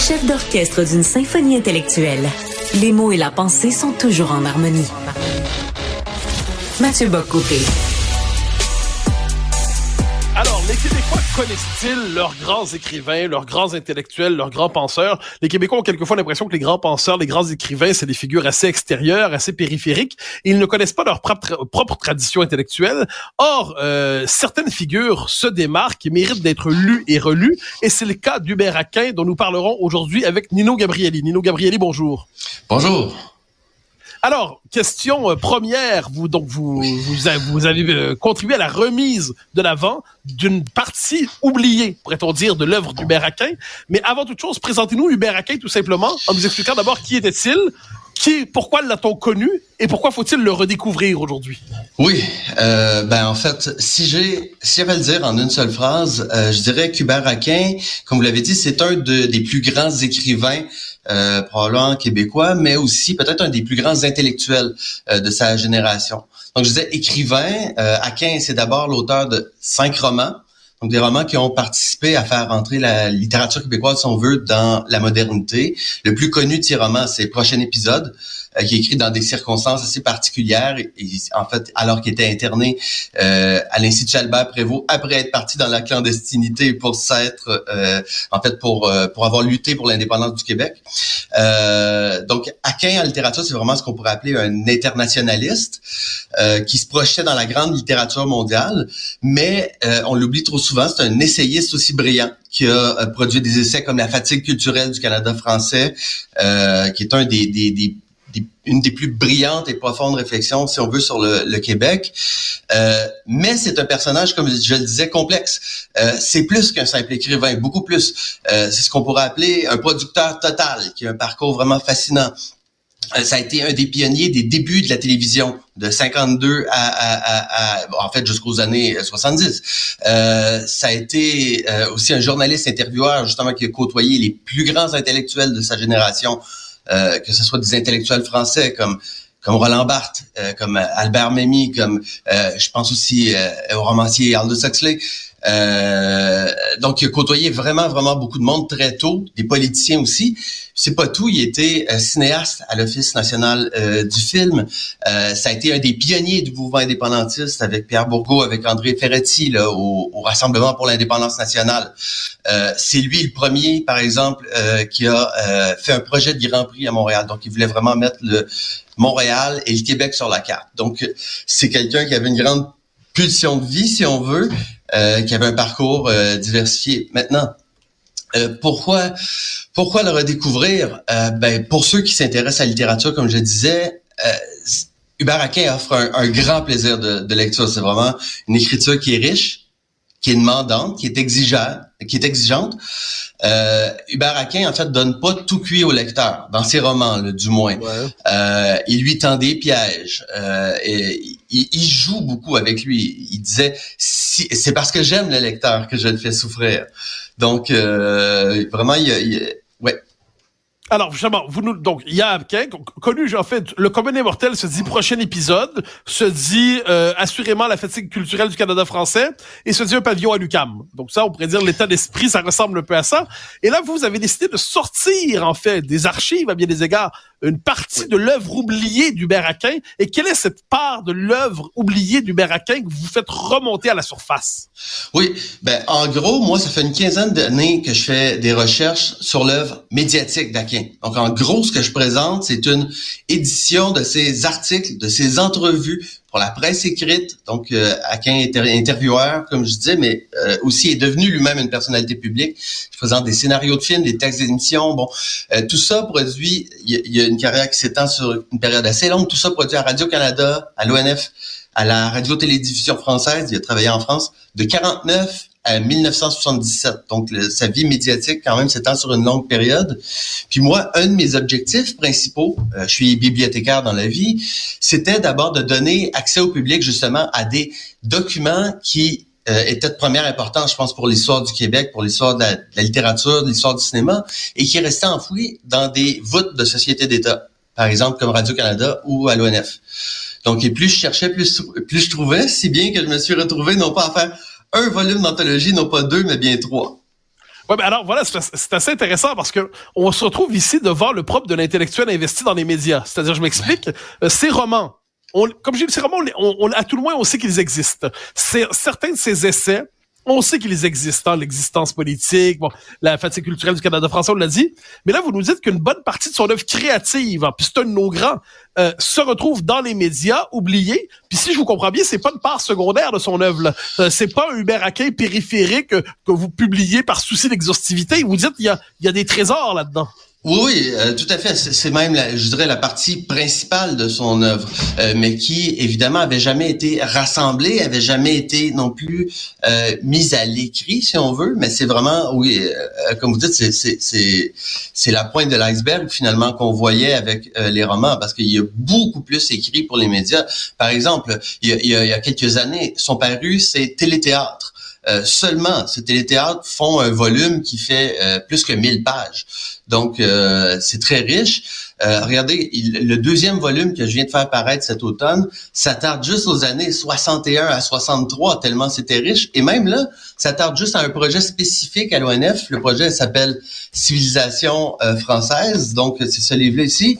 chef d'orchestre d'une symphonie intellectuelle. Les mots et la pensée sont toujours en harmonie. Mathieu Bocoté. Connaissent-ils leurs grands écrivains, leurs grands intellectuels, leurs grands penseurs? Les Québécois ont quelquefois l'impression que les grands penseurs, les grands écrivains, c'est des figures assez extérieures, assez périphériques. Et ils ne connaissent pas leur propre, tradition intellectuelle. Or, euh, certaines figures se démarquent et méritent d'être lues et relues. Et c'est le cas d'Hubert Aquin, dont nous parlerons aujourd'hui avec Nino Gabrielli. Nino Gabrielli, bonjour. Bonjour. Alors, question euh, première, vous donc vous vous, avez, vous avez euh, contribué à la remise de l'avant d'une partie oubliée, pourrait-on dire, de l'œuvre d'Hubert Aquin. Mais avant toute chose, présentez-nous Hubert Aquin tout simplement en nous expliquant d'abord qui était-il, qui, pourquoi l'a-t-on connu et pourquoi faut-il le redécouvrir aujourd'hui? Oui, euh, ben en fait, si j'ai, si j'avais le dire en une seule phrase, euh, je dirais qu'Hubert Aquin, comme vous l'avez dit, c'est un de, des plus grands écrivains euh, probablement québécois, mais aussi peut-être un des plus grands intellectuels euh, de sa génération. Donc, je disais écrivain. Euh, Aquin, c'est d'abord l'auteur de cinq romans. Donc, des romans qui ont participé à faire entrer la littérature québécoise, si on veut, dans la modernité. Le plus connu de ces romans, c'est Prochain épisode, euh, qui est écrit dans des circonstances assez particulières. Et, en fait, alors qu'il était interné euh, à l'Institut Albert Prévost, après être parti dans la clandestinité pour s'être, euh, en fait, pour euh, pour avoir lutté pour l'indépendance du Québec. Euh, donc, Aquin en littérature, c'est vraiment ce qu'on pourrait appeler un internationaliste qui se projetait dans la grande littérature mondiale, mais on l'oublie trop souvent. C'est un essayiste aussi brillant qui a produit des essais comme La fatigue culturelle du Canada français, qui est un des, des, des une des plus brillantes et profondes réflexions, si on veut, sur le, Québec. Euh, mais c'est un personnage, comme je le disais, complexe. Euh, c'est plus qu'un simple écrivain, beaucoup plus. Euh, c'est ce qu'on pourrait appeler un producteur total, qui a un parcours vraiment fascinant. ça a été un des pionniers des débuts de la télévision, de 52 à, à, à, en fait jusqu'aux années 70. ça a été aussi un journaliste intervieweur justement qui a côtoyé les plus grands intellectuels de sa génération, euh, que ce soit des intellectuels français comme comme Roland Barthes, euh, comme Albert Memmi, comme euh, je pense aussi au romancier Aldous Huxley. Donc, il a côtoyé vraiment, vraiment beaucoup de monde très tôt, des politiciens aussi c'est pas tout. Il était euh, cinéaste à l'Office national euh, du film. Euh, ça a été un des pionniers du mouvement indépendantiste avec Pierre Bourgault, avec André Ferretti là, au, au Rassemblement pour l'indépendance nationale. c'est lui le premier, par exemple, qui a fait un projet de Grand Prix à Montréal. Donc, il voulait vraiment mettre le Montréal et le Québec sur la carte. Donc, c'est quelqu'un qui avait une grande pulsion de vie, si on veut, qui avait un parcours diversifié. Maintenant, euh, pourquoi, pourquoi le redécouvrir? Euh, ben, pour ceux qui s'intéressent à la littérature, comme je disais, euh, Hubert Aquin offre un, grand plaisir de, de lecture. C'est vraiment une écriture qui est riche, qui est demandante, qui est exigeante, qui est exigeante. Euh, Hubert Aquin, en fait, donne pas tout cuit au lecteur, dans ses romans, du moins. Euh, il lui tend des pièges. Euh, et, il, joue beaucoup avec lui. Il disait, si, c'est parce que j'aime le lecteur que je le fais souffrir. Donc, euh, vraiment, il, il ouais, alors, justement, vous nous, donc, il y a Abquin, connu, en fait, le commun immortel se dit prochain épisode, se dit euh, assurément la fatigue culturelle du Canada français, et se dit un pavillon à l'UCAM. Donc ça, on pourrait dire l'état d'esprit, ça ressemble un peu à ça. Et là, vous avez décidé de sortir, en fait, des archives, à bien des égards, une partie de l'œuvre oubliée d'Hubert Aquin. Et quelle est cette part de l'œuvre oubliée d'Hubert Aquin que vous faites remonter à la surface? Oui, ben en gros, moi, ça fait une quinzaine d'années que je fais des recherches sur l'œuvre médiatique d'Aquin. Donc, en gros, ce que je présente, c'est une édition de ses articles, de ses entrevues pour la presse écrite. Donc, euh, Aquin est intervieweur, comme je disais, mais euh, aussi est devenu lui-même une personnalité publique. Je présente des scénarios de films, des textes d'émissions. Bon, euh, tout ça produit, il y, a une carrière qui s'étend sur une période assez longue. Tout ça produit à Radio-Canada, à l'ONF, à la radio-télévision française. Il a travaillé en France de 49 à 1977. Donc, sa vie médiatique, quand même, s'étend sur une longue période. Puis moi, un de mes objectifs principaux, euh, je suis bibliothécaire dans la vie, c'était d'abord de donner accès au public, justement, à des documents qui euh, étaient de première importance, je pense, pour l'histoire du Québec, pour l'histoire de, la littérature, de l'histoire du cinéma, et qui restaient enfouis dans des voûtes de sociétés d'État, par exemple, comme Radio-Canada ou à l'ONF. Donc, et plus je cherchais, plus je trouvais, si bien que je me suis retrouvé non pas à faire un volume d'anthologie, non pas deux, mais bien trois. Ouais, mais alors voilà, c'est assez intéressant parce que on se retrouve ici devant le propre de l'intellectuel investi dans les médias. C'est-à-dire, je m'explique, euh, ces romans, on, comme j'ai dit, ces romans, on, à tout le moins, on sait qu'ils existent. Certains de ces essais on sait qu'ils existent, hein, l'existence politique, bon, la fatigue culturelle du Canada français, on l'a dit. Mais là, vous nous dites qu'une bonne partie de son œuvre créative, hein, puis c'est un de nos grands, euh, se retrouve dans les médias, oubliés. Puis si je vous comprends bien, c'est pas une part secondaire de son œuvre. Euh, c'est pas un Hubert Aquin périphérique que, que vous publiez par souci d'exhaustivité. Vous dites qu'il y a, il y a des trésors là-dedans. Oui, euh, tout à fait. C'est même, la, je dirais, la partie principale de son œuvre, euh, mais qui, évidemment, avait jamais été rassemblée, avait jamais été non plus euh, mise à l'écrit, si on veut. Mais c'est vraiment, oui, euh, comme vous dites, c'est la pointe de l'iceberg, finalement, qu'on voyait avec les romans, parce qu'il y a beaucoup plus écrit pour les médias. Par exemple, il y a, il y a quelques années, sont parus ces téléthéâtres. Euh, seulement, ces téléthéâtres font un volume qui fait euh, plus que 1000 pages. Donc, euh, c'est très riche. regardez, le deuxième volume que je viens de faire paraître cet automne s'attarde juste aux années 61 à 63, tellement c'était riche. Et même là, s'attarde juste à un projet spécifique à l'ONF. Le projet s'appelle Civilisation française. Donc, c'est ce livre-là ici.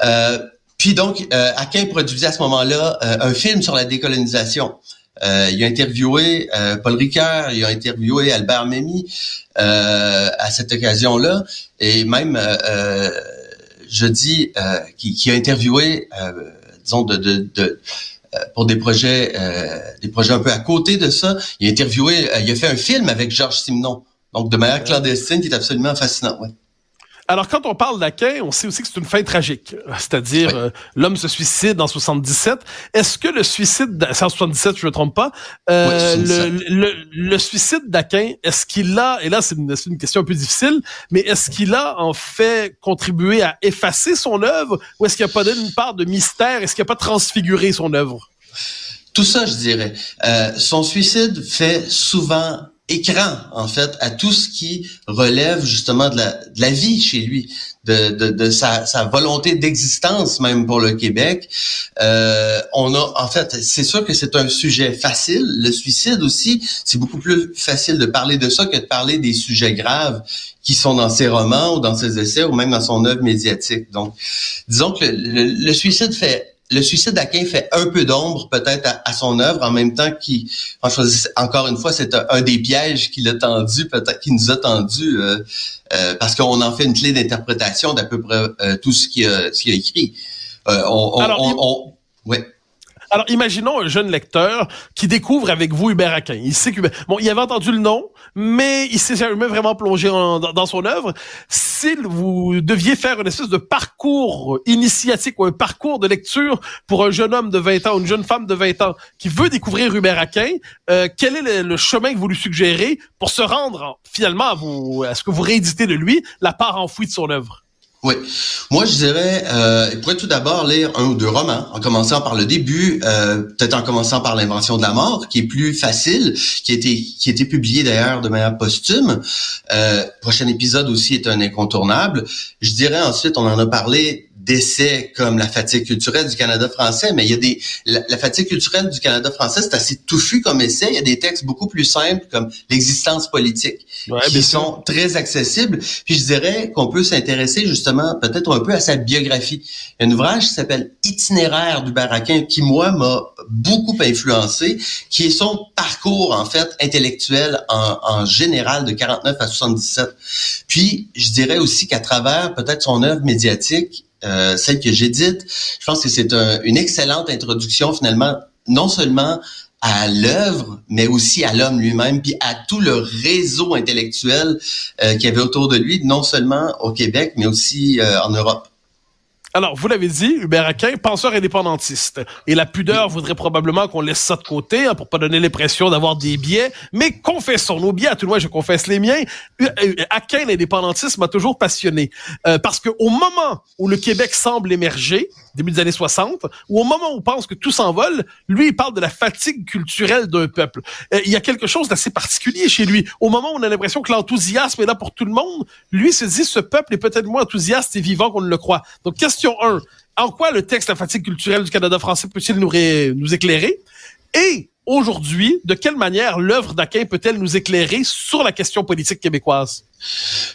Ah puis donc, Aquin produisait à ce moment-là un film sur la décolonisation. Euh, il a interviewé euh, Paul Ricard, il a interviewé Albert Memmi euh, à cette occasion-là, et même euh, je dis qui, qui, a interviewé, disons de, de, de pour des projets, des projets un peu à côté de ça. Il a interviewé, il a fait un film avec Georges Simenon, donc de manière clandestine, qui est absolument fascinant. Ouais. Alors, quand on parle d'Aquin, on sait aussi que c'est une fin tragique. C'est-à-dire, euh, l'homme se suicide en 77. Est-ce que le suicide, c'est en 77, je ne me trompe pas, euh, le, le, suicide d'Aquin, est-ce qu'il a, et là c'est une, une, question un peu difficile, mais est-ce qu'il a en fait contribué à effacer son œuvre ou est-ce qu'il n'y a pas donné une part de mystère? Est-ce qu'il n'a pas transfiguré son œuvre? Tout ça, je dirais. Euh, son suicide fait souvent écran, en fait, à tout ce qui relève justement de la, de la vie chez lui, de, de, de sa, sa, volonté d'existence même pour le Québec. Euh, on a, en fait, c'est sûr que c'est un sujet facile. Le suicide aussi, c'est beaucoup plus facile de parler de ça que de parler des sujets graves qui sont dans ses romans ou dans ses essais ou même dans son œuvre médiatique. Donc, disons que le suicide fait le suicide d'Aquin fait un peu d'ombre peut-être à, son œuvre, en même temps qu'il, encore une fois, c'est un, des pièges qu'il a tendu, peut-être qu'il nous a tendu, euh, euh, parce qu'on en fait une clé d'interprétation d'à peu près euh, tout ce qu'il a, a, écrit. on, on, ouais. Alors, imaginons un jeune lecteur qui découvre avec vous Hubert Aquin. Il sait que bon, il avait entendu le nom, mais il s'est jamais vraiment plongé dans, son œuvre. Si vous deviez faire une espèce de parcours initiatique ou un parcours de lecture pour un jeune homme de 20 ans ou une jeune femme de 20 ans qui veut découvrir Hubert Aquin, euh, quel est le, chemin que vous lui suggérez pour se rendre finalement à, vous, à ce que vous rééditez de lui la part enfouie de son œuvre? Oui. Moi, je dirais, euh, il pourrait tout d'abord lire un ou deux romans, en commençant par le début, euh, peut-être en commençant par l'invention de la mort, qui est plus facile, qui a été, qui a été publié d'ailleurs de manière posthume. Euh, prochain épisode aussi est un incontournable. Je dirais ensuite, on en a parlé, d'essais comme la fatigue culturelle du Canada français, mais il y a des la, fatigue culturelle du Canada français, c'est assez touffu comme essai. Il y a des textes beaucoup plus simples comme l'existence politique qui sont très accessibles. Puis je dirais qu'on peut s'intéresser justement peut-être un peu à sa biographie. Il y a un ouvrage qui s'appelle Itinéraire du Baraquin qui moi m'a beaucoup influencé, qui est son parcours en fait intellectuel en, en général de 49 à 77. Puis je dirais aussi qu'à travers peut-être son œuvre médiatique, euh, celle que j'édite, je pense que c'est une excellente introduction finalement, non seulement à l'œuvre, mais aussi à l'homme lui-même, puis à tout le réseau intellectuel euh, qu'il y avait autour de lui, non seulement au Québec, mais aussi euh, en Europe. Alors, vous l'avez dit, Hubert Aquin, penseur indépendantiste. Et la pudeur voudrait probablement qu'on laisse ça de côté hein, pour pas donner l'impression d'avoir des biais. Mais confessons nos biais, à tout le moins je confesse les miens. Aquin, l'indépendantisme m'a toujours passionné. Euh, parce que au moment où le Québec semble émerger, début des années 60, ou au moment où on pense que tout s'envole, lui, il parle de la fatigue culturelle d'un peuple. Euh, il y a quelque chose d'assez particulier chez lui. Au moment où on a l'impression que l'enthousiasme est là pour tout le monde, lui se dit, ce peuple est peut-être moins enthousiaste et vivant qu'on ne le croit. Donc, question 1. En quoi le texte La fatigue culturelle du Canada français peut-il nous, éclairer? Et aujourd'hui, de quelle manière l'œuvre d'Aquin peut-elle nous éclairer sur la question politique québécoise?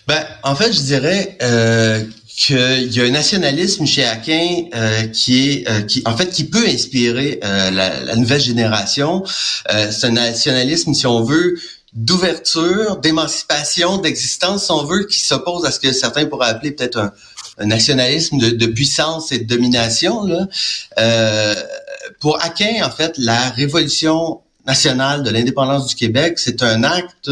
Ben, en fait, je dirais euh, qu'il y a un nationalisme chez Aquin euh, qui est, euh, en fait, qui peut inspirer la, la, nouvelle génération. C'est un nationalisme, si on veut, d'ouverture, d'émancipation, d'existence, si on veut, qui s'oppose à ce que certains pourraient appeler peut-être un, nationalisme de, de, puissance et de domination. Là. Euh, pour Aquin, en fait, la révolution nationale de l'indépendance du Québec, c'est un acte,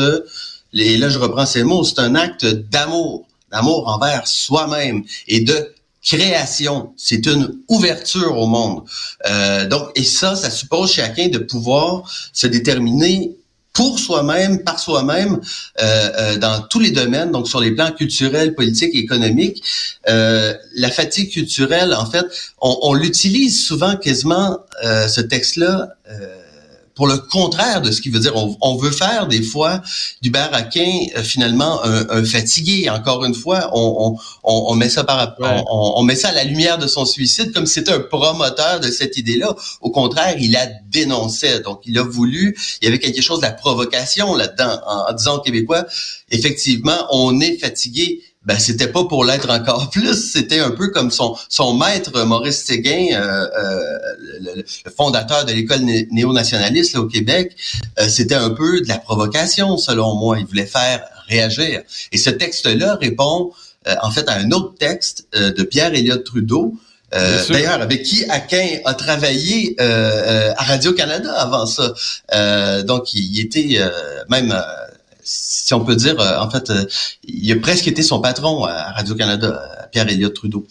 et là je reprends ces mots, c'est un acte d'amour, d'amour envers soi-même et de création. C'est une ouverture au monde. Euh, donc, et ça, ça suppose chacun de pouvoir se déterminer pour soi-même, par soi-même, euh, euh, dans tous les domaines, donc sur les plans culturels, politiques, économiques. Euh, la fatigue culturelle, en fait, on, on l'utilise souvent quasiment, euh, ce texte-là, euh, pour le contraire de ce qu'il veut dire. On, on, veut faire des fois du Aquin euh, finalement un, un, fatigué. Encore une fois, on, on, on met ça par ouais. on, met ça à la lumière de son suicide comme si c'était un promoteur de cette idée-là. Au contraire, il la dénonçait. Donc, il a voulu. Il y avait quelque chose de la provocation là-dedans en, en disant aux Québécois, effectivement, on est fatigué ben c'était pas pour l'être encore plus, c'était un peu comme son son maître Maurice Séguin, euh, euh, le, le, fondateur de l'école né néo-nationaliste au Québec, euh, c'était un peu de la provocation selon moi. Il voulait faire réagir. Et ce texte-là répond euh, en fait à un autre texte euh, de Pierre Elliott Trudeau. D'ailleurs, avec qui Aquin a travaillé à Radio Canada avant ça. donc, il, il était même si on peut dire, euh, en fait, euh, il a presque été son patron à Radio-Canada, pierre Elliott Trudeau.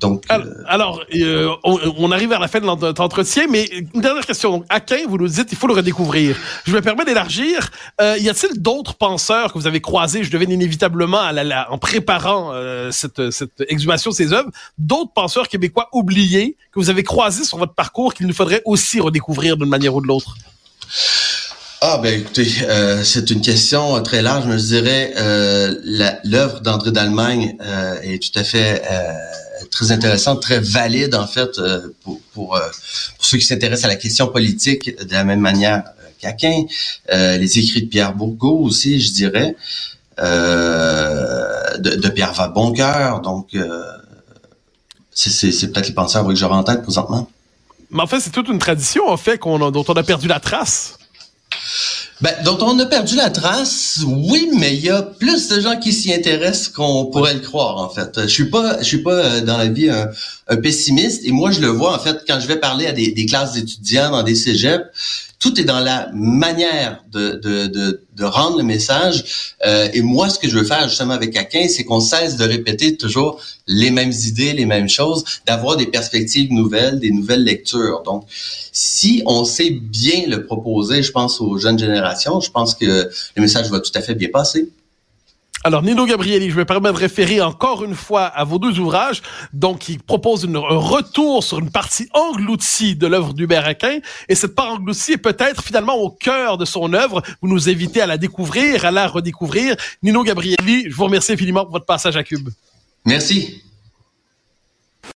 Donc, alors, euh... alors euh, on, on, arrive vers la fin de notre entretien, mais une dernière question. Donc, Aquin, vous nous dites, il faut le redécouvrir. Je me permets d'élargir. Euh, y a-t-il d'autres penseurs que vous avez croisés, je devine inévitablement à la, la, en préparant euh, cette, cette exhumation de ces œuvres, d'autres penseurs québécois oubliés que vous avez croisés sur votre parcours qu'il nous faudrait aussi redécouvrir d'une manière ou de l'autre? Ah ben écoutez, euh, c'est une question très large, mais je dirais euh, l'œuvre d'André d'Allemagne euh, est tout à fait euh, très intéressante, très valide en fait euh, pour, pour, pour, ceux qui s'intéressent à la question politique de la même manière qu'Aquin. les écrits de Pierre Bourgault aussi, je dirais, de, de, Pierre Vaboncoeur, donc c'est peut-être les penseurs que j'aurais en tête présentement. Mais en fait, c'est toute une tradition en fait dont on a perdu la trace. Ben, dont on a perdu la trace, oui, mais il y a plus de gens qui s'y intéressent qu'on pourrait le croire, en fait. Je suis pas, je suis pas euh, dans la vie un, pessimiste, et moi je le vois en fait quand je vais parler à des, des classes d'étudiants dans des cégeps tout est dans la manière de, de, de, de rendre le message. Euh, et moi, ce que je veux faire justement avec Aquin, c'est qu'on cesse de répéter toujours les mêmes idées, les mêmes choses, d'avoir des perspectives nouvelles, des nouvelles lectures. Donc, si on sait bien le proposer, je pense aux jeunes générations, je pense que le message va tout à fait bien passer. Alors, Nino Gabrieli, je me permets de référer encore une fois à vos deux ouvrages. Donc, il propose un retour sur une partie engloutie de l'œuvre d'Hubert Aquin. Et cette part engloutie est peut-être finalement au cœur de son œuvre. Vous nous invitez à la découvrir, à la redécouvrir. Nino Gabrieli, je vous remercie infiniment pour votre passage à Cube. Merci.